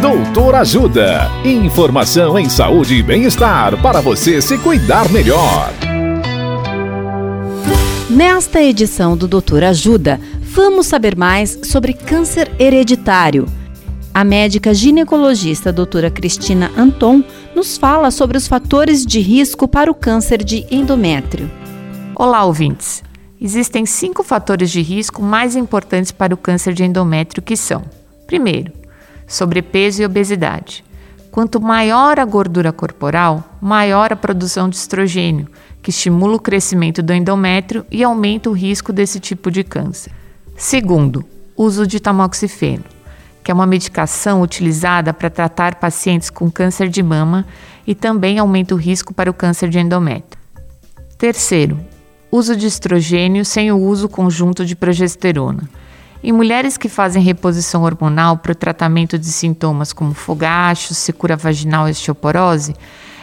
Doutor Ajuda. Informação em saúde e bem-estar para você se cuidar melhor. Nesta edição do Doutor Ajuda, vamos saber mais sobre câncer hereditário. A médica ginecologista doutora Cristina Anton nos fala sobre os fatores de risco para o câncer de endométrio. Olá, ouvintes! Existem cinco fatores de risco mais importantes para o câncer de endométrio que são: primeiro, sobrepeso e obesidade. Quanto maior a gordura corporal, maior a produção de estrogênio, que estimula o crescimento do endométrio e aumenta o risco desse tipo de câncer. Segundo, uso de tamoxifeno, que é uma medicação utilizada para tratar pacientes com câncer de mama e também aumenta o risco para o câncer de endométrio. Terceiro, uso de estrogênio sem o uso conjunto de progesterona. Em mulheres que fazem reposição hormonal para o tratamento de sintomas como fogachos, secura vaginal e osteoporose,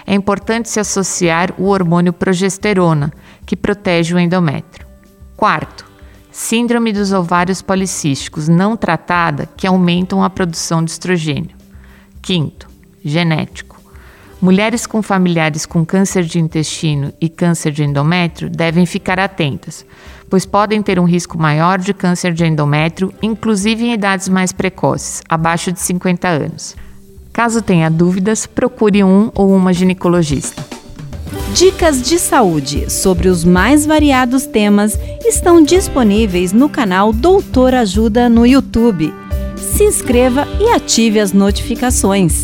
é importante se associar o hormônio progesterona, que protege o endométrio. Quarto, síndrome dos ovários policísticos não tratada que aumentam a produção de estrogênio. Quinto, genético. Mulheres com familiares com câncer de intestino e câncer de endométrio devem ficar atentas, pois podem ter um risco maior de câncer de endométrio, inclusive em idades mais precoces, abaixo de 50 anos. Caso tenha dúvidas, procure um ou uma ginecologista. Dicas de saúde sobre os mais variados temas estão disponíveis no canal Doutor Ajuda no YouTube. Se inscreva e ative as notificações.